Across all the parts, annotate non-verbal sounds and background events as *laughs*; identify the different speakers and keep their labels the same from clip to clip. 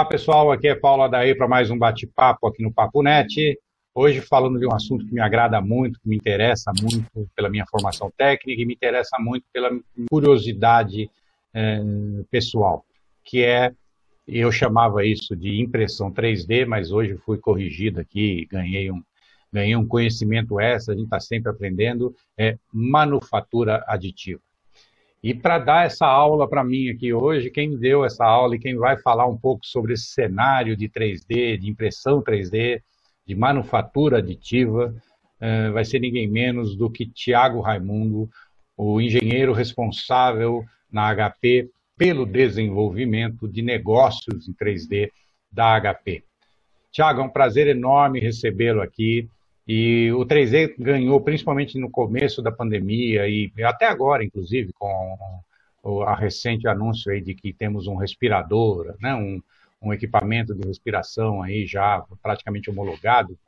Speaker 1: Olá, pessoal. Aqui é Paulo Adair para mais um bate-papo aqui no Papo Net. Hoje falando de um assunto que me agrada muito, que me interessa muito pela minha formação técnica e me interessa muito pela curiosidade é, pessoal, que é, eu chamava isso de impressão 3D, mas hoje fui corrigido aqui, ganhei um, ganhei um conhecimento extra, a gente está sempre aprendendo, é manufatura aditiva. E para dar essa aula para mim aqui hoje, quem deu essa aula e quem vai falar um pouco sobre esse cenário de 3D, de impressão 3D, de manufatura aditiva, uh, vai ser ninguém menos do que Tiago Raimundo, o engenheiro responsável na HP pelo desenvolvimento de negócios em 3D da HP. Tiago, é um prazer enorme recebê-lo aqui. E o 3D ganhou, principalmente no começo da pandemia e até agora, inclusive, com a recente anúncio aí de que temos um respirador, né, um, um equipamento de respiração aí já praticamente homologado,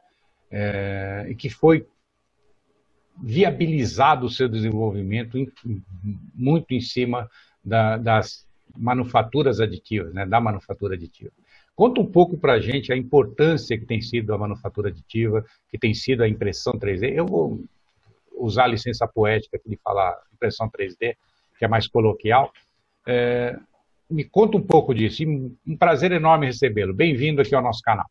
Speaker 1: é, e que foi viabilizado o seu desenvolvimento em, muito em cima da, das manufaturas aditivas, né, da manufatura aditiva. Conta um pouco para a gente a importância que tem sido a manufatura aditiva, que tem sido a impressão 3D. Eu vou usar a licença poética aqui de falar impressão 3D, que é mais coloquial. É, me conta um pouco disso. Um prazer enorme recebê-lo. Bem-vindo aqui ao nosso canal.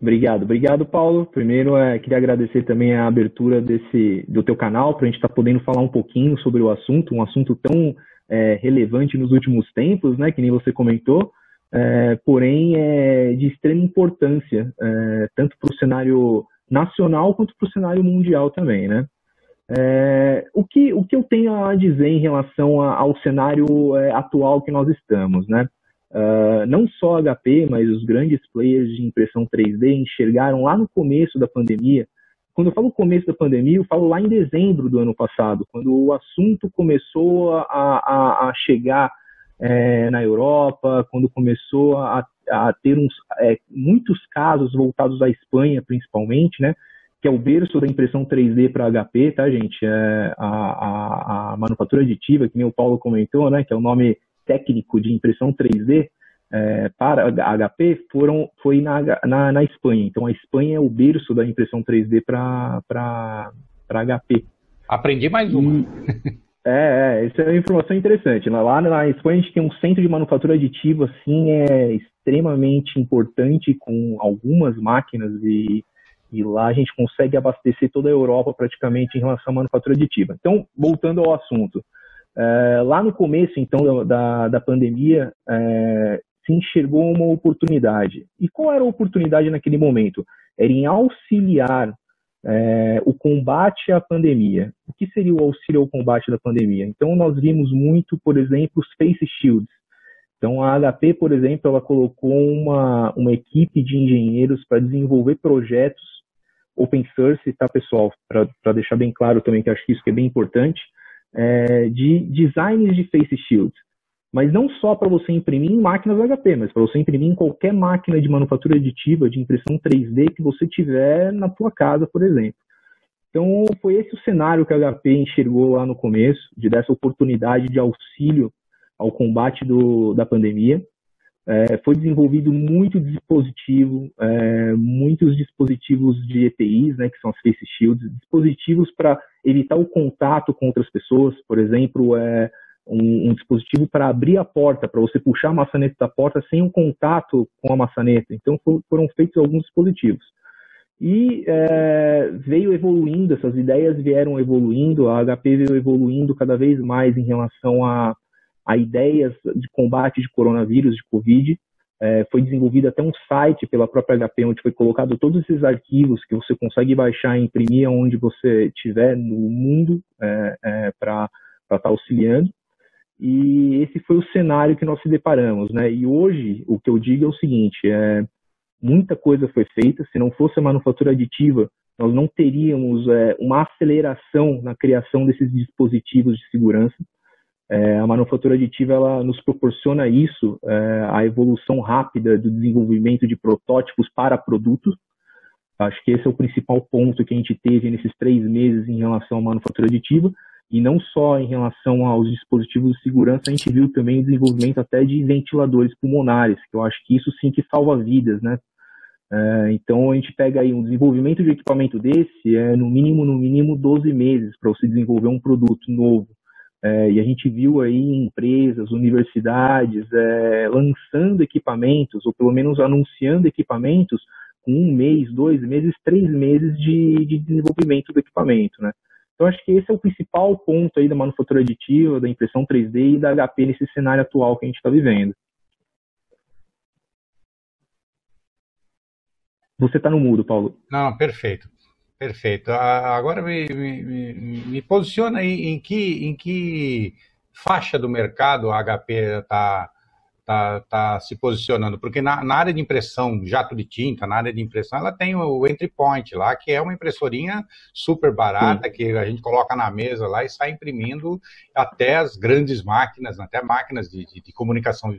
Speaker 2: Obrigado, obrigado, Paulo. Primeiro, é, queria agradecer também a abertura desse do teu canal para a gente estar tá podendo falar um pouquinho sobre o assunto, um assunto tão é, relevante nos últimos tempos, né? Que nem você comentou é, porém é de extrema importância, é, tanto para o cenário nacional quanto para o cenário mundial também, né? É, o, que, o que eu tenho a dizer em relação a, ao cenário é, atual que nós estamos, né? Uh, não só a HP, mas os grandes players de impressão 3D enxergaram lá no começo da pandemia. Quando eu falo começo da pandemia, eu falo lá em dezembro do ano passado, quando o assunto começou a, a, a chegar é, na Europa, quando começou a, a ter uns, é, muitos casos voltados à Espanha, principalmente, né? Que é o berço da impressão 3D para HP, tá, gente? É a, a, a, manufatura aditiva, que nem o Paulo comentou, né? Que é o nome técnico de impressão 3D é, para a HP, foram, foi na, na, na, Espanha. Então, a Espanha é o berço da impressão 3D para HP.
Speaker 1: Aprendi mais uma.
Speaker 2: E, *laughs* É, é, isso é uma informação interessante. Lá na Espanha a gente tem um centro de manufatura aditiva, assim, é extremamente importante com algumas máquinas e, e lá a gente consegue abastecer toda a Europa praticamente em relação à manufatura aditiva. Então, voltando ao assunto, é, lá no começo, então, da, da pandemia, é, se enxergou uma oportunidade. E qual era a oportunidade naquele momento? Era em auxiliar é, o combate à pandemia. O que seria o auxílio ao combate da pandemia? Então, nós vimos muito, por exemplo, os face shields. Então, a HP, por exemplo, ela colocou uma, uma equipe de engenheiros para desenvolver projetos open source, tá, pessoal? Para deixar bem claro também, que acho que isso que é bem importante, é, de designs de face shields mas não só para você imprimir em máquinas HP, mas para você imprimir em qualquer máquina de manufatura aditiva, de impressão 3D que você tiver na tua casa, por exemplo. Então, foi esse o cenário que a HP enxergou lá no começo, de dessa oportunidade de auxílio ao combate do, da pandemia. É, foi desenvolvido muito dispositivo, é, muitos dispositivos de EPIs, né, que são as face shields, dispositivos para evitar o contato com outras pessoas, por exemplo, é, um, um dispositivo para abrir a porta, para você puxar a maçaneta da porta sem um contato com a maçaneta. Então for, foram feitos alguns dispositivos. E é, veio evoluindo, essas ideias vieram evoluindo, a HP veio evoluindo cada vez mais em relação a, a ideias de combate de coronavírus, de Covid. É, foi desenvolvido até um site pela própria HP, onde foi colocado todos esses arquivos que você consegue baixar e imprimir onde você estiver no mundo é, é para estar tá auxiliando. E esse foi o cenário que nós se deparamos, né? E hoje o que eu digo é o seguinte: é, muita coisa foi feita. Se não fosse a manufatura aditiva, nós não teríamos é, uma aceleração na criação desses dispositivos de segurança. É, a manufatura aditiva ela nos proporciona isso, é, a evolução rápida do desenvolvimento de protótipos para produtos. Acho que esse é o principal ponto que a gente teve nesses três meses em relação à manufatura aditiva E não só em relação aos dispositivos de segurança, a gente viu também o desenvolvimento até de ventiladores pulmonares, que eu acho que isso sim que salva vidas, né? É, então a gente pega aí um desenvolvimento de equipamento desse é no mínimo no mínimo 12 meses para você desenvolver um produto novo é, e a gente viu aí empresas, universidades é, lançando equipamentos ou pelo menos anunciando equipamentos com um mês, dois meses, três meses de, de desenvolvimento do equipamento, né? Então acho que esse é o principal ponto aí da manufatura aditiva, da impressão 3D e da HP nesse cenário atual que a gente está vivendo. Você está no mudo, Paulo.
Speaker 1: Não, perfeito. Perfeito. Agora me, me, me posiciona em, que, em que faixa do mercado a HP está tá, tá se posicionando? Porque na, na, área de impressão, jato de tinta, na área de impressão, ela tem o entry point lá, que é uma impressorinha super barata, Sim. que a gente coloca na mesa lá e sai imprimindo até as grandes máquinas, até máquinas de, de, de comunicação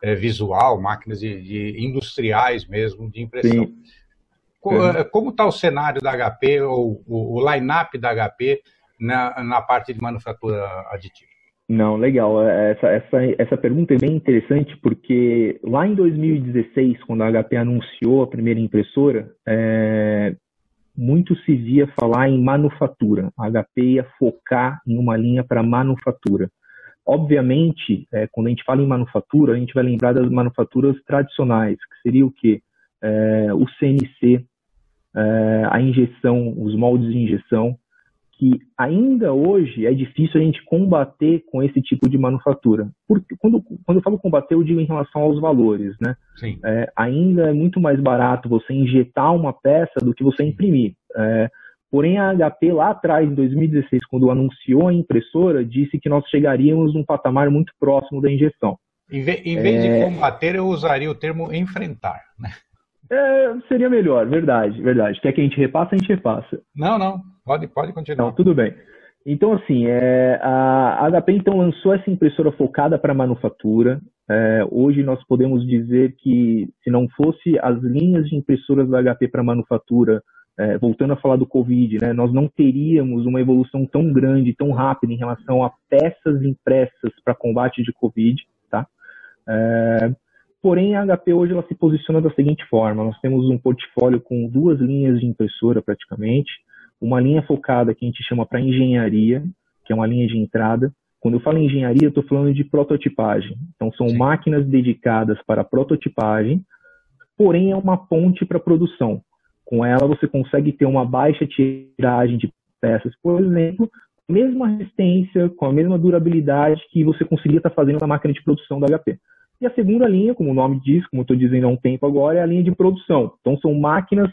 Speaker 1: é, visual, máquinas de, de, industriais mesmo de impressão. Sim. É. Como está o cenário da HP, ou o, o line-up da HP na, na parte de manufatura aditiva?
Speaker 2: Não, legal. Essa, essa, essa pergunta é bem interessante porque lá em 2016, quando a HP anunciou a primeira impressora, é, muito se via falar em manufatura. A HP ia focar em uma linha para manufatura. Obviamente, é, quando a gente fala em manufatura, a gente vai lembrar das manufaturas tradicionais, que seria o quê? É, o CNC, é, a injeção, os moldes de injeção, que ainda hoje é difícil a gente combater com esse tipo de manufatura. Porque quando, quando eu falo combater, eu digo em relação aos valores, né? É, ainda é muito mais barato você injetar uma peça do que você imprimir. É, porém, a HP lá atrás, em 2016, quando anunciou a impressora, disse que nós chegaríamos num patamar muito próximo da injeção.
Speaker 1: Em, vez, em vez é... de combater, eu usaria o termo enfrentar, né?
Speaker 2: É, seria melhor, verdade, verdade. Quer que a gente repasse, a gente repassa.
Speaker 1: Não, não, pode, pode continuar. Não,
Speaker 2: tudo bem. Então, assim, é, a HP então lançou essa impressora focada para manufatura. É, hoje nós podemos dizer que se não fosse as linhas de impressoras da HP para manufatura, é, voltando a falar do Covid, né, nós não teríamos uma evolução tão grande, tão rápida em relação a peças impressas para combate de Covid. Tá? É, Porém, a HP hoje ela se posiciona da seguinte forma: nós temos um portfólio com duas linhas de impressora praticamente, uma linha focada que a gente chama para engenharia, que é uma linha de entrada. Quando eu falo em engenharia, eu estou falando de prototipagem. Então, são Sim. máquinas dedicadas para prototipagem, porém é uma ponte para produção. Com ela, você consegue ter uma baixa tiragem de peças, por exemplo, com a mesma resistência, com a mesma durabilidade que você conseguia estar fazendo na máquina de produção da HP. E a segunda linha, como o nome diz, como estou dizendo há um tempo agora, é a linha de produção. Então, são máquinas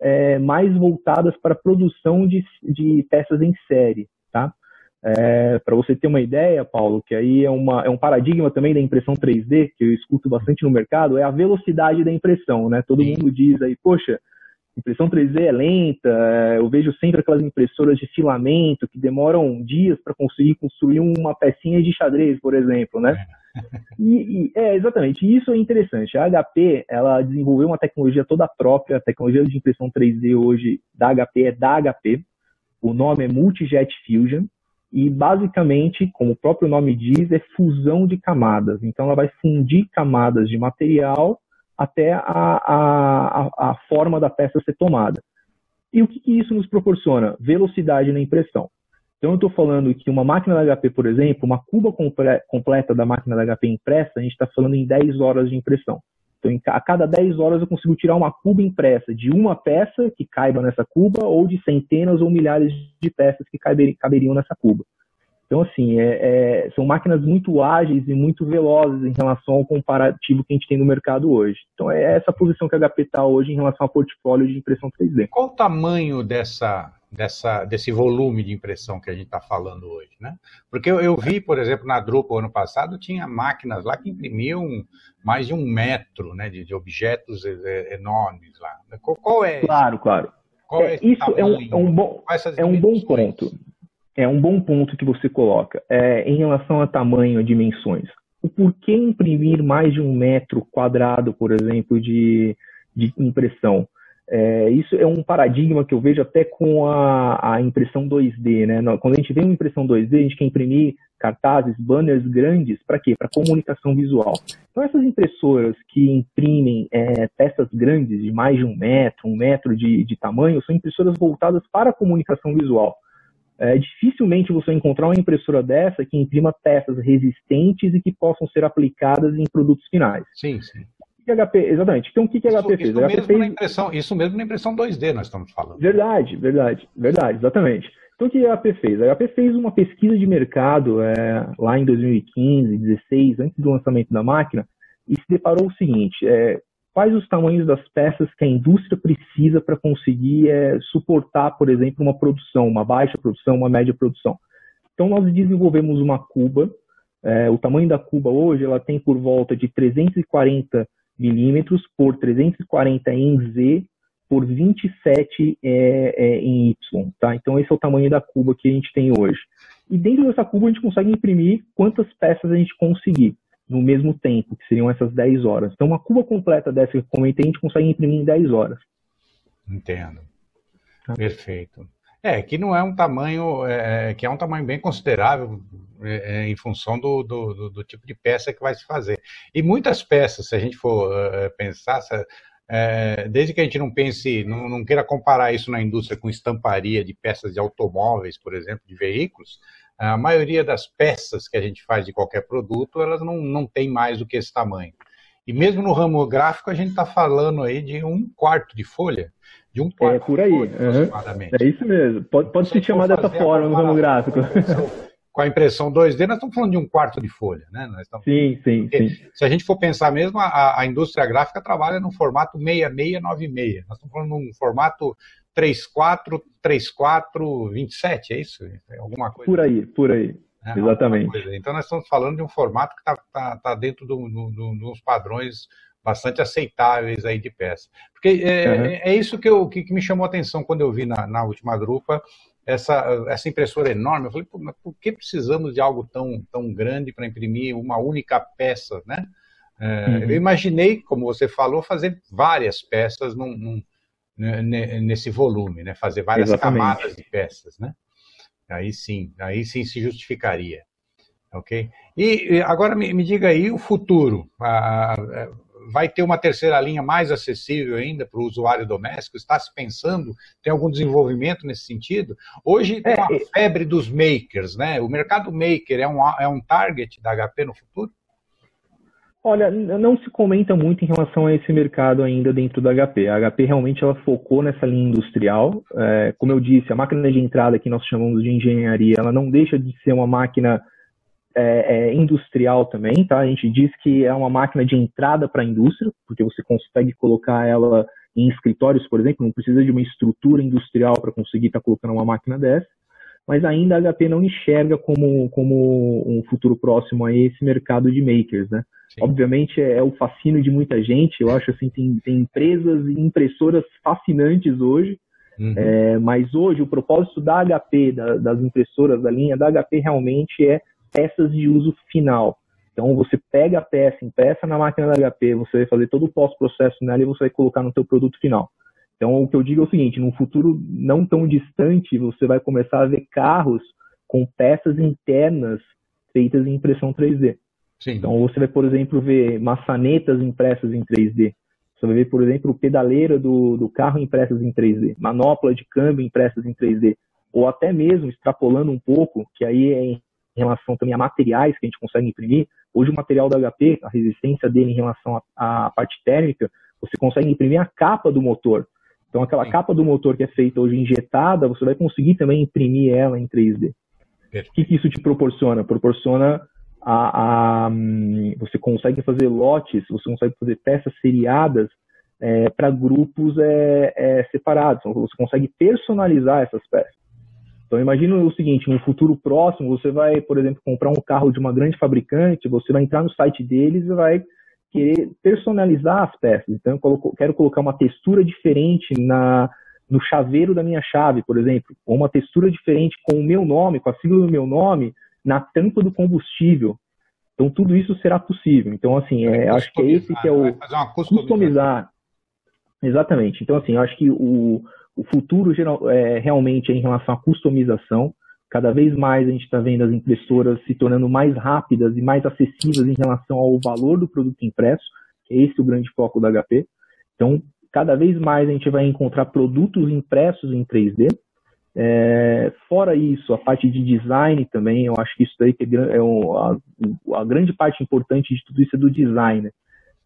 Speaker 2: é, mais voltadas para a produção de, de peças em série, tá? É, para você ter uma ideia, Paulo, que aí é, uma, é um paradigma também da impressão 3D, que eu escuto bastante no mercado, é a velocidade da impressão, né? Todo mundo diz aí, poxa, impressão 3D é lenta, é, eu vejo sempre aquelas impressoras de filamento que demoram dias para conseguir construir uma pecinha de xadrez, por exemplo, né? E, e, é, exatamente, isso é interessante. A HP, ela desenvolveu uma tecnologia toda própria, a tecnologia de impressão 3D hoje da HP é da HP, o nome é Multijet Fusion, e basicamente, como o próprio nome diz, é fusão de camadas. Então ela vai fundir camadas de material até a, a, a forma da peça ser tomada. E o que, que isso nos proporciona? Velocidade na impressão. Então, eu estou falando que uma máquina da HP, por exemplo, uma cuba comple completa da máquina da HP impressa, a gente está falando em 10 horas de impressão. Então, a cada 10 horas eu consigo tirar uma cuba impressa de uma peça que caiba nessa cuba ou de centenas ou milhares de peças que caberiam nessa cuba. Então, assim, é, é, são máquinas muito ágeis e muito velozes em relação ao comparativo que a gente tem no mercado hoje. Então, é essa posição que a HP está hoje em relação ao portfólio de impressão 3D.
Speaker 1: Qual o tamanho dessa, dessa, desse volume de impressão que a gente está falando hoje, né? Porque eu, eu, vi, por exemplo, na Drupal ano passado, tinha máquinas lá que imprimiam mais de um metro né, de, de objetos enormes lá. Qual, qual é?
Speaker 2: Claro, claro. É, é isso é um, é um bom, é um bom ponto é um bom ponto que você coloca. É, em relação a tamanho, a dimensões. O porquê imprimir mais de um metro quadrado, por exemplo, de, de impressão? É, isso é um paradigma que eu vejo até com a, a impressão 2D, né? Quando a gente vê uma impressão 2D, a gente quer imprimir cartazes, banners grandes, para quê? Para comunicação visual. Então essas impressoras que imprimem é, peças grandes de mais de um metro, um metro de, de tamanho, são impressoras voltadas para a comunicação visual. É, dificilmente você encontrar uma impressora dessa que imprima peças resistentes e que possam ser aplicadas em produtos finais.
Speaker 1: Sim, sim
Speaker 2: que HP, exatamente. Então, o que, que a HP
Speaker 1: isso,
Speaker 2: fez?
Speaker 1: Isso,
Speaker 2: a
Speaker 1: mesmo
Speaker 2: fez...
Speaker 1: na impressão, isso mesmo na impressão 2D nós estamos falando.
Speaker 2: Verdade, verdade, verdade, exatamente. Então, o que a HP fez? A HP fez uma pesquisa de mercado é, lá em 2015, 2016, antes do lançamento da máquina, e se deparou o seguinte, é, quais os tamanhos das peças que a indústria precisa para conseguir é, suportar, por exemplo, uma produção, uma baixa produção, uma média produção. Então, nós desenvolvemos uma cuba, é, o tamanho da cuba hoje ela tem por volta de 340 milímetros por 340 em Z por 27 é, é, em Y, tá? Então esse é o tamanho da cuba que a gente tem hoje. E dentro dessa cuba a gente consegue imprimir quantas peças a gente conseguir no mesmo tempo, que seriam essas 10 horas. Então uma cuba completa dessa que eu comentei a gente consegue imprimir em 10 horas.
Speaker 1: Entendo. Tá. Perfeito. É, que não é um tamanho, é, que é um tamanho bem considerável é, é, em função do, do, do, tipo de peça que vai se fazer. E muitas peças, se a gente for uh, pensar, é, desde que a gente não pense, não, não, queira comparar isso na indústria com estamparia de peças de automóveis, por exemplo, de veículos, a maioria das peças que a gente faz de qualquer produto, elas não, não tem mais do que esse tamanho. E mesmo no ramo gráfico, a gente está falando aí de um quarto de folha, de um quarto
Speaker 2: é por aí. Uhum. É isso mesmo. Pode, pode se chamar dessa forma no ramo gráfico
Speaker 1: com a impressão 2D, nós estamos falando de um quarto de folha, né? Estamos...
Speaker 2: Sim, sim, sim,
Speaker 1: Se a gente for pensar mesmo, a, a, indústria gráfica trabalha no formato 6696. Nós estamos falando de um formato 34, 34, 27, é isso? É alguma coisa?
Speaker 2: Por aí, por aí. É, Exatamente.
Speaker 1: Então nós estamos falando de um formato que está tá, tá dentro de do, do, do, uns padrões bastante aceitáveis aí de peça. Porque é, uhum. é isso que, eu, que, que, me chamou a atenção quando eu vi na, na última grupa essa, essa impressora enorme. Eu falei, mas por que precisamos de algo tão, tão grande para imprimir uma única peça, né? É, uhum. Eu imaginei, como você falou, fazer várias peças num, num, nesse volume, né? Fazer várias Exatamente. camadas de peças, né? Aí sim, aí sim se justificaria. Ok? E agora me, me diga aí o futuro. A, a, vai ter uma terceira linha mais acessível ainda para o usuário doméstico? Está se pensando? Tem algum desenvolvimento nesse sentido? Hoje tem uma é, febre dos makers, né? O mercado maker é um, é um target da HP no futuro?
Speaker 2: Olha, não se comenta muito em relação a esse mercado ainda dentro da HP. A HP realmente ela focou nessa linha industrial. É, como eu disse, a máquina de entrada que nós chamamos de engenharia, ela não deixa de ser uma máquina é, é, industrial também, tá? A gente diz que é uma máquina de entrada para a indústria, porque você consegue colocar ela em escritórios, por exemplo, não precisa de uma estrutura industrial para conseguir estar tá colocando uma máquina dessa, mas ainda a HP não enxerga como, como um futuro próximo a esse mercado de makers, né? Sim. Obviamente é, é, o fascínio de muita gente, eu acho assim, tem, tem empresas e impressoras fascinantes hoje, uhum. é, mas hoje o propósito da HP, da, das impressoras da linha da HP realmente é peças de uso final. Então você pega a peça, impressa na máquina da HP, você vai fazer todo o pós-processo nela e você vai colocar no seu produto final. Então o que eu digo é o seguinte, num futuro não tão distante, você vai começar a ver carros com peças internas feitas em impressão 3D. Sim. Então você vai, por exemplo, ver maçanetas impressas em 3D. Você vai ver, por exemplo, pedaleira do, do carro impressas em 3D, manopla de câmbio impressas em 3D, ou até mesmo extrapolando um pouco, que aí é em em relação também a materiais que a gente consegue imprimir. Hoje o material da HP, a resistência dele em relação à parte térmica, você consegue imprimir a capa do motor. Então aquela Sim. capa do motor que é feita hoje injetada, você vai conseguir também imprimir ela em 3D. O que, que isso te proporciona? Proporciona a, a, você consegue fazer lotes, você consegue fazer peças seriadas é, para grupos é, é, separados. Então, você consegue personalizar essas peças. Então imagina o seguinte, no futuro próximo, você vai, por exemplo, comprar um carro de uma grande fabricante, você vai entrar no site deles e vai querer personalizar as peças. Então eu coloco, quero colocar uma textura diferente na, no chaveiro da minha chave, por exemplo, ou uma textura diferente com o meu nome, com a sigla do meu nome, na tampa do combustível. Então tudo isso será possível. Então assim, é, acho que é esse que é o
Speaker 1: customizar
Speaker 2: Exatamente. Então, assim, eu acho que o, o futuro geral, é, realmente é em relação à customização. Cada vez mais a gente está vendo as impressoras se tornando mais rápidas e mais acessíveis em relação ao valor do produto impresso, é esse o grande foco da HP. Então, cada vez mais a gente vai encontrar produtos impressos em 3D. É, fora isso, a parte de design também, eu acho que isso daí que é, é a, a, grande parte importante de tudo isso é do design.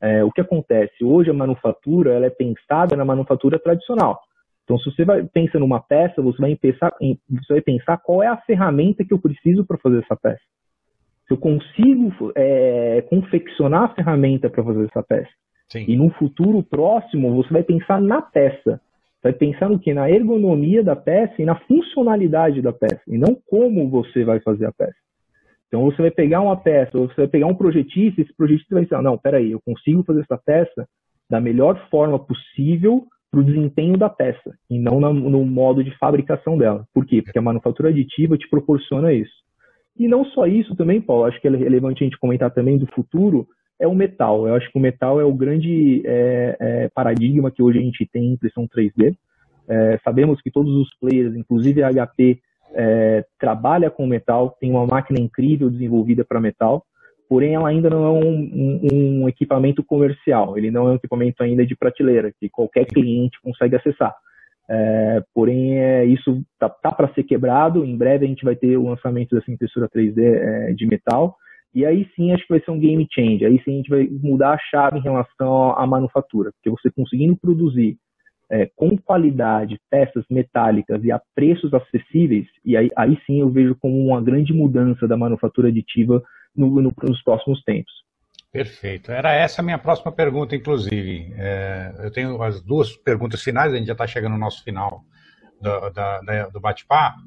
Speaker 2: É, o que acontece? Hoje a manufatura ela é pensada na manufatura tradicional. Então, se você vai pensa numa peça, você vai pensar, você vai pensar qual é a ferramenta que eu preciso para fazer essa peça. Se eu consigo é, confeccionar a ferramenta para fazer essa peça. Sim. E no futuro próximo, você vai pensar na peça. Vai pensar no que? Na ergonomia da peça e na funcionalidade da peça. E não como você vai fazer a peça. Então você vai pegar uma peça, ou você vai pegar um projetista, esse projetista vai dizer, não, peraí, eu consigo fazer essa peça da melhor forma possível para o desempenho da peça e não no, no modo de fabricação dela. Por quê? Porque a manufatura aditiva te proporciona isso. E não só isso também, Paulo, acho que é relevante a gente comentar também do futuro, é o metal. Eu acho que o metal é o grande é, é, paradigma que hoje a gente tem em impressão 3D. É, sabemos que todos os players, inclusive a HP, é, trabalha com metal, tem uma máquina incrível desenvolvida para metal, porém ela ainda não é um, um, um, equipamento comercial, ele não é um equipamento ainda de prateleira, que qualquer cliente consegue acessar. É, porém, é, isso tá, tá para ser quebrado, em breve a gente vai ter o lançamento dessa impressora 3D é, de metal, e aí sim acho que vai ser um game change, aí sim a gente vai mudar a chave em relação à manufatura, porque você conseguindo produzir é, com qualidade peças metálicas e a preços acessíveis, e aí, aí sim eu vejo como uma grande mudança da manufatura aditiva no, no, nos próximos tempos.
Speaker 1: Perfeito. Era essa a minha próxima pergunta, inclusive. É, eu tenho as duas perguntas finais, a gente já está chegando no nosso final do, da, da, do bate-papo,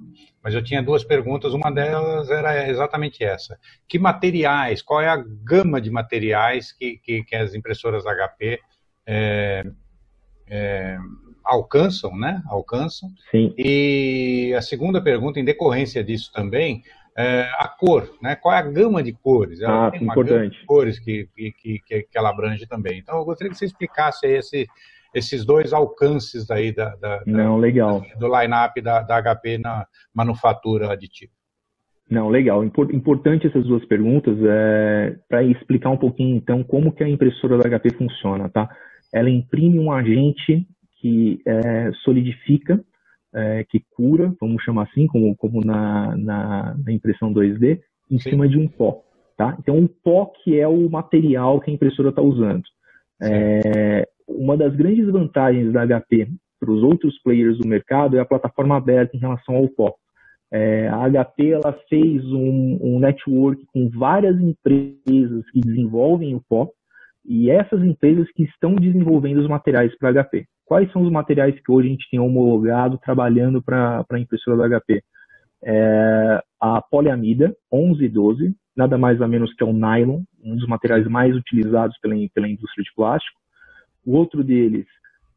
Speaker 1: mas eu tinha duas perguntas. Uma delas era exatamente essa: que materiais, qual é a gama de materiais que, que, que as impressoras HP é, é, alcançam, né? Alcançam.
Speaker 2: Sim.
Speaker 1: E a segunda pergunta, em decorrência disso também, é, a cor, né? Qual é a gama de cores?
Speaker 2: Ela ah, tem uma importante. gama de
Speaker 1: cores que, que, que, que, ela abrange também. Então, eu gostaria que você explicasse esse, esses dois alcances aí da, da,
Speaker 2: Não, legal.
Speaker 1: do line-up da, da HP na manufatura aditiva.
Speaker 2: Não, legal. Importante essas duas perguntas é, para explicar um pouquinho, então, como que a impressora da HP funciona, tá? Ela imprime um agente que é, solidifica é, que cura, vamos chamar assim, como, como na, na, na impressão 2D, em Sim. cima de um pó. Tá? Então, o pó que é o material que a impressora está usando. É, uma das grandes vantagens da HP para os outros players do mercado é a plataforma aberta em relação ao pó. É, a HP ela fez um, um network com várias empresas que desenvolvem o pó e essas empresas que estão desenvolvendo os materiais para HP. Quais são os materiais que hoje a gente tem homologado trabalhando para a impressora da HP? É, a poliamida 11 e 12, nada mais ou menos que é o nylon, um dos materiais mais utilizados pela, pela indústria de plástico. O outro deles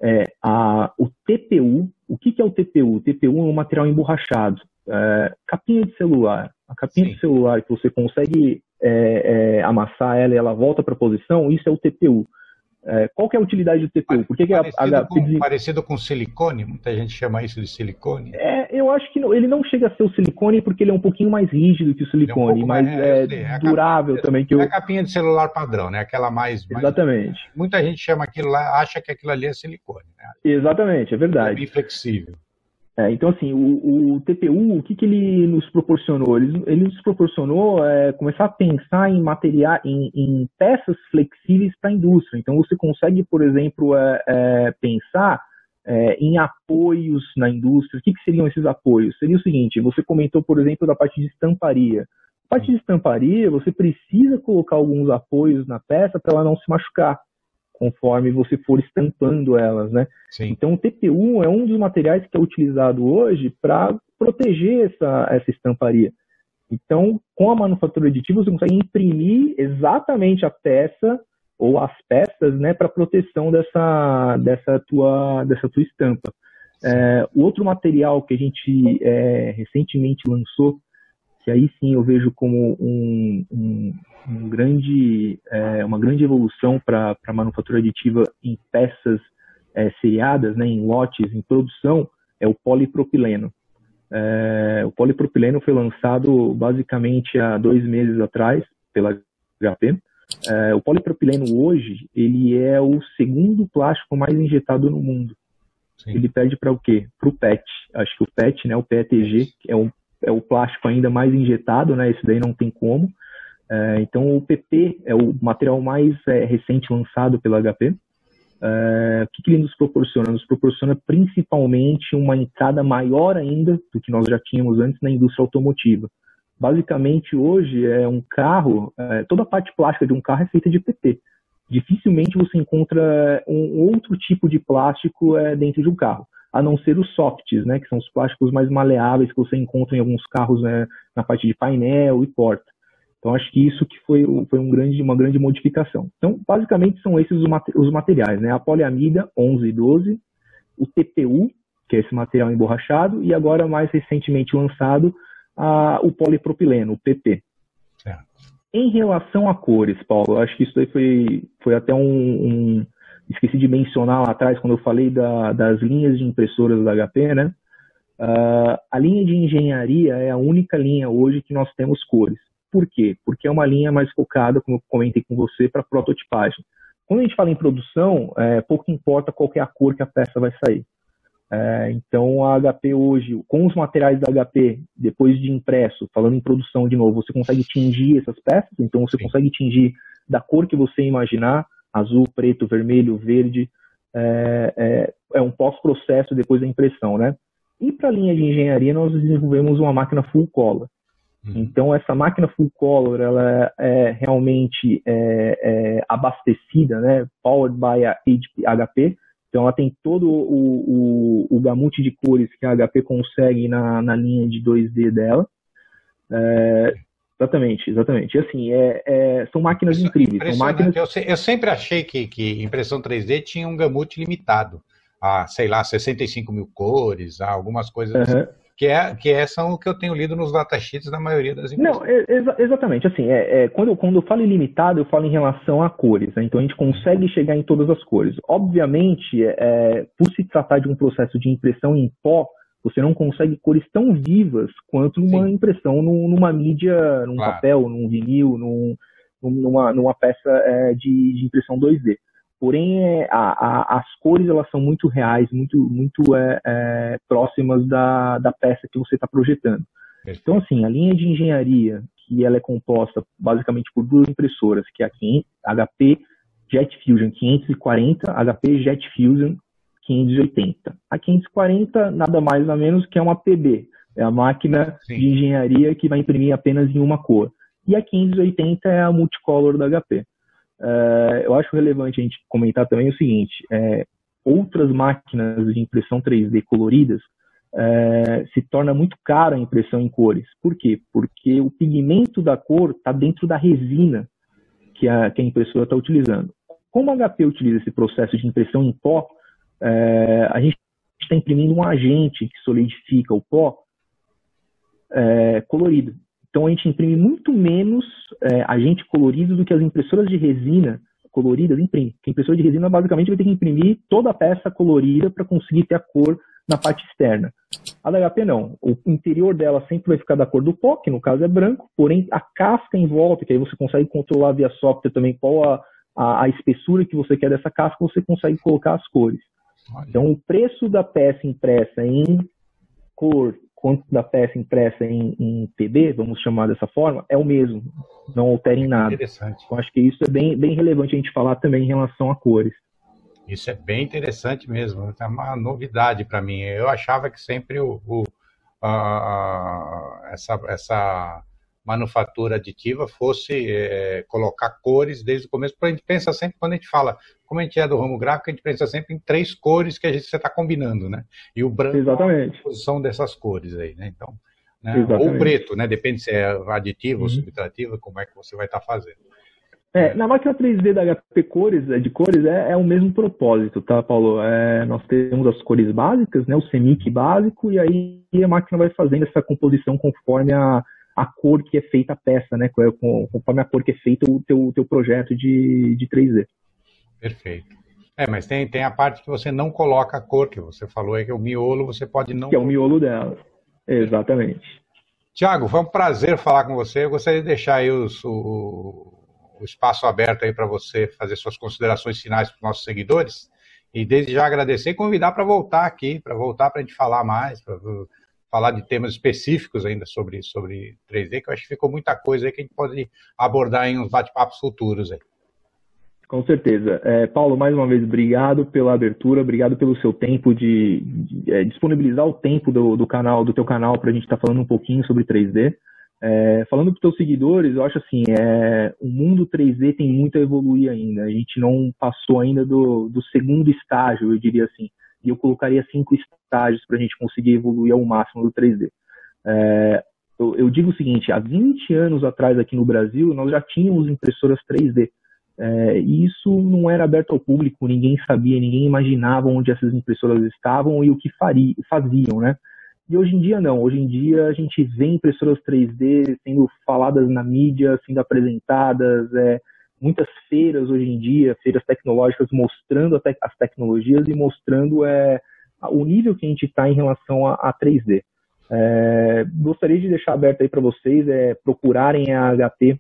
Speaker 2: é a, o TPU. O que, que é o TPU? O TPU é um material emborrachado, é, capinha de celular. A capinha Sim. de celular que você consegue é, é, amassar ela e ela volta para a posição, isso é o TPU. É, qual que é a utilidade do TPU? Por que, que
Speaker 1: parecido, a, a, com, parecido com silicone? Muita gente chama isso de silicone.
Speaker 2: É, eu acho que não, ele não chega a ser o silicone porque ele é um pouquinho mais rígido que o silicone, é um mas é, é durável capinha, também. Que eu...
Speaker 1: É a capinha de celular padrão, né? Aquela mais...
Speaker 2: Exatamente.
Speaker 1: Mais, muita gente chama aquilo lá, acha que aquilo ali é silicone. Né?
Speaker 2: Exatamente, é verdade. É
Speaker 1: bem flexível.
Speaker 2: É, então, assim, o, o, TPU, o que, que ele nos proporcionou? Ele, ele nos proporcionou é, começar a pensar em material, em, em peças flexíveis para a indústria. Então, você consegue, por exemplo, é, é, pensar é, em apoios na indústria. O que, que seriam esses apoios? Seria o seguinte: você comentou, por exemplo, da parte de estamparia. A parte de estamparia, você precisa colocar alguns apoios na peça para ela não se machucar conforme você for estampando elas, né? Sim. Então o TPU é um dos materiais que é utilizado hoje para proteger essa, essa estamparia. Então, com a manufatura aditiva, você consegue imprimir exatamente a peça ou as peças, né, para proteção dessa, dessa, tua, dessa tua estampa. É, o outro material que a gente é, recentemente lançou, que aí sim eu vejo como um, um, um grande, é, uma grande evolução para a manufatura aditiva em peças é, seriadas, né, em lotes, em produção, é o polipropileno. É, o polipropileno foi lançado basicamente há dois meses atrás pela HP. É, o polipropileno hoje ele é o segundo plástico mais injetado no mundo. Sim. Ele pede para o quê? Para o PET. Acho que o PET, né, o PETG, é, um, é o plástico ainda mais injetado, né? Esse daí não tem como. É, então o PP é o material mais é, recente lançado pela HP. É, o que, que, ele nos proporciona? Nos proporciona principalmente uma entrada maior ainda do que nós já tínhamos antes na indústria automotiva. Basicamente, hoje, é um carro, é, toda a parte plástica de um carro é feita de PP. Dificilmente você encontra um outro tipo de plástico é, dentro de um carro, a não ser os softs, né, que são os plásticos mais maleáveis que você encontra em alguns carros né, na parte de painel e porta. Então, acho que isso que foi, foi um grande, uma grande modificação. Então, basicamente, são esses os materiais, né? A poliamida 11 e 12, o TPU, que é esse material emborrachado, e agora, mais recentemente lançado, a, o polipropileno, o PP. Certo. Em relação a cores, Paulo, acho que isso aí foi, foi até um, um Esqueci de mencionar lá atrás, quando eu falei da, das linhas de impressoras da HP, né? Uh, a linha de engenharia é a única linha hoje que nós temos cores. Por quê? Porque é uma linha mais focada, como eu comentei com você, para prototipagem. Quando a gente fala em produção, é, pouco importa qual é a cor que a peça vai sair. É, então, a HP hoje, com os materiais da HP, depois de impresso, falando em produção de novo, você consegue tingir essas peças, então você Sim. consegue tingir da cor que você imaginar, azul, preto, vermelho, verde, é, é, é um pós-processo depois da impressão, né? E para a linha de engenharia, nós desenvolvemos uma máquina full color. Uhum. Então, essa máquina full color, ela é realmente é, é, abastecida, né? Powered by a HP. Então, ela tem todo o, o, o gamute de cores que a HP consegue na, na linha de 2D dela. É, exatamente, exatamente. E assim, é, é, são máquinas incríveis. São máquinas...
Speaker 1: Eu, eu, sempre achei que, que impressão 3D tinha um gamute limitado a, sei lá, 65 mil cores, a algumas coisas uhum. assim que, é, que é, são o que eu tenho lido nos datasheets da maioria das empresas.
Speaker 2: Não, exa exatamente. Assim, é, é, quando, eu, quando eu falo ilimitado, eu falo em relação a cores. Né? Então, a gente consegue chegar em todas as cores. Obviamente, é, por se tratar de um processo de impressão em pó, você não consegue cores tão vivas quanto uma Sim. impressão no, numa mídia, num claro. papel, num vinil, num, numa, numa peça é, de, de impressão 2D. Porém, é, a, a, as cores elas são muito reais, muito, muito é, é, próximas da, da peça que você está projetando. Então, assim, a linha de engenharia, que ela é composta basicamente por duas impressoras, que é a HP Jet Fusion 540, HP Jet Fusion 580. A 540 nada mais nada menos que é uma PB, é a máquina Sim. de engenharia que vai imprimir apenas em uma cor. E a 580 é a multicolor da HP. Uh, eu acho relevante a gente comentar também o seguinte: é, outras máquinas de impressão 3D coloridas uh, se torna muito cara a impressão em cores. Por quê? Porque o pigmento da cor está dentro da resina que a, que a impressora está utilizando. Como a HP utiliza esse processo de impressão em pó, uh, a gente está imprimindo um agente que solidifica o pó colorido. Então a gente imprime muito menos é, agente colorido do que as impressoras de resina coloridas imprimem. Porque a impressora de resina basicamente vai ter que imprimir toda a peça colorida para conseguir ter a cor na parte externa. A da HP não. O interior dela sempre vai ficar da cor do pó, que no caso é branco, porém a casca em volta, que aí você consegue controlar via software também qual a, a, a espessura que você quer dessa casca, você consegue colocar as cores. Então o preço da peça impressa em cor quanto da peça impressa em, em, PB, vamos chamar dessa forma, é o mesmo, não altera em nada. Interessante. Então, acho que isso é bem, bem relevante a gente falar também em relação a cores.
Speaker 1: Isso é bem interessante mesmo, é uma novidade para mim. Eu achava que sempre o, o a, essa, essa manufatura aditiva fosse é, colocar cores desde o começo, porque a gente pensa sempre, quando a gente fala, como a gente é do ramo gráfico, a gente pensa sempre em três cores que a gente está combinando, né? E o branco
Speaker 2: Exatamente.
Speaker 1: é a posição dessas cores aí, né? Então, né? ou o preto, né? Depende se é aditivo uhum. ou subtrativo, como é que você vai estar tá fazendo.
Speaker 2: É, na máquina 3D da HP Cores, é, de cores, é, é o mesmo propósito, tá, Paulo? É, nós temos as cores básicas, né, o CMYK básico, e aí a máquina vai fazendo essa composição conforme a, a cor que é feita a peça, né? Conforme a cor que é feito o teu, teu projeto de, de 3D.
Speaker 1: Perfeito. É, mas tem, tem a parte que você não coloca a cor, que você falou aí, que é o miolo, você pode não...
Speaker 2: Que é o miolo dela, exatamente.
Speaker 1: Tiago, foi um prazer falar com você. Eu gostaria de deixar aí os, o, o espaço aberto aí para você fazer suas considerações finais para os nossos seguidores. E desde já agradecer e convidar para voltar aqui, para voltar para a gente falar mais, para falar de temas específicos ainda sobre, sobre 3D, que eu acho que ficou muita coisa aí que a gente pode abordar em uns bate-papos futuros aí.
Speaker 2: Com certeza. É, Paulo, mais uma vez, obrigado pela abertura, obrigado pelo seu tempo de, de é, disponibilizar o tempo do, do, canal, do teu canal, para a gente estar tá falando um pouquinho sobre 3D. É, falando para os teus seguidores, eu acho assim, é, o mundo 3D tem muito a evoluir ainda. A gente não passou ainda do, do segundo estágio, eu diria assim. E eu colocaria cinco estágios para a gente conseguir evoluir ao máximo do 3D. É, eu, eu, digo o seguinte, há 20 anos atrás aqui no Brasil, nós já tínhamos impressoras 3D. É, e isso não era aberto ao público, ninguém sabia, ninguém imaginava onde essas impressoras estavam e o que faria, faziam, né? E hoje em dia não, hoje em dia a gente vê impressoras 3D sendo faladas na mídia, sendo apresentadas, é, muitas feiras hoje em dia, feiras tecnológicas mostrando te as tecnologias e mostrando é, o nível que a gente está em relação a, a 3D. É, gostaria de deixar aberto aí para vocês é, procurarem a HP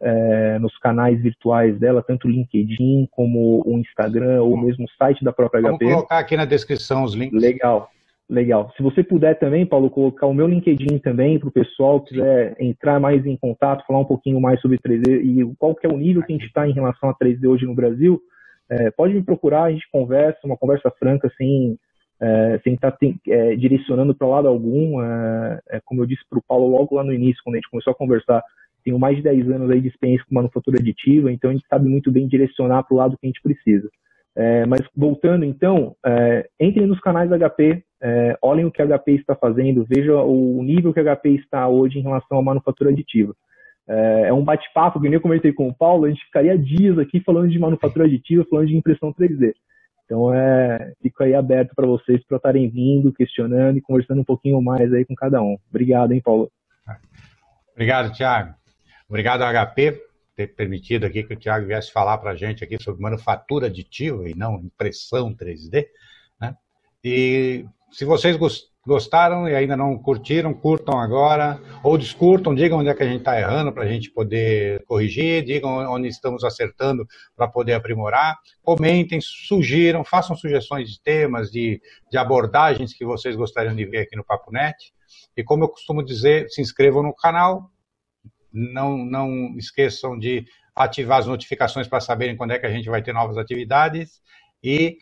Speaker 2: é, nos canais virtuais dela, tanto o LinkedIn como o Instagram ou mesmo o site da própria
Speaker 1: Vamos
Speaker 2: HP.
Speaker 1: Vou colocar aqui na descrição os links.
Speaker 2: Legal, legal. Se você puder também, Paulo, colocar o meu LinkedIn também para o pessoal que quiser entrar mais em contato, falar um pouquinho mais sobre 3D e qual que é o nível que a gente está em relação a 3D hoje no Brasil, é, pode me procurar, a gente conversa, uma conversa franca, sem é, sem estar tá é, direcionando para lado algum. É, é como eu disse para o Paulo logo lá no início, quando a gente começou a conversar, tenho mais de 10 anos aí de experiência com manufatura aditiva, então a gente sabe muito bem direcionar para o lado que a gente precisa. É, mas voltando então, é, entrem nos canais da HP, é, olhem o que a HP está fazendo, veja o nível que a HP está hoje em relação à manufatura aditiva. É, é um bate-papo, que nem eu comentei com o Paulo, a gente ficaria dias aqui falando de manufatura aditiva, falando de impressão 3D. Então, é, fico aí aberto para vocês para estarem vindo, questionando e conversando um pouquinho mais aí com cada um. Obrigado, hein, Paulo?
Speaker 1: Obrigado, Thiago. Obrigado HP por ter permitido aqui que o Tiago viesse falar para a gente aqui sobre manufatura aditiva e não impressão 3D. E se vocês gostaram e ainda não curtiram, curtam agora, ou descurtam, digam onde é que a gente está errando para a gente poder corrigir, digam onde estamos acertando para poder aprimorar, comentem, sugiram, façam sugestões de temas, de, de abordagens que vocês gostariam de ver aqui no Papo Net. E como eu costumo dizer, se inscrevam no canal, não, não esqueçam de ativar as notificações para saberem quando é que a gente vai ter novas atividades. E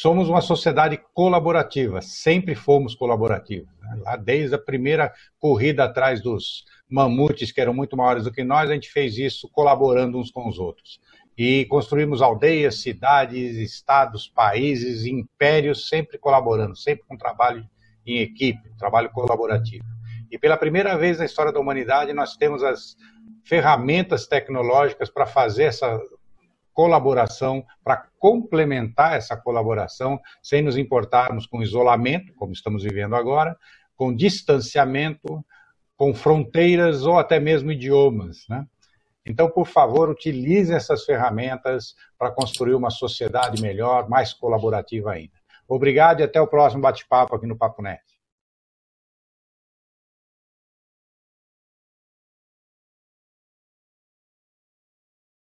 Speaker 1: somos uma sociedade colaborativa, sempre fomos colaborativos. Né? Lá desde a primeira corrida atrás dos mamutes, que eram muito maiores do que nós, a gente fez isso colaborando uns com os outros. E construímos aldeias, cidades, estados, países, impérios, sempre colaborando, sempre com trabalho em equipe, trabalho colaborativo. E pela primeira vez na história da humanidade, nós temos as ferramentas tecnológicas para fazer essa colaboração, para complementar essa colaboração, sem nos importarmos com isolamento, como estamos vivendo agora, com distanciamento, com fronteiras ou até mesmo idiomas. Né? Então, por favor, utilize essas ferramentas para construir uma sociedade melhor, mais colaborativa ainda. Obrigado e até o próximo bate-papo aqui no Papo Net.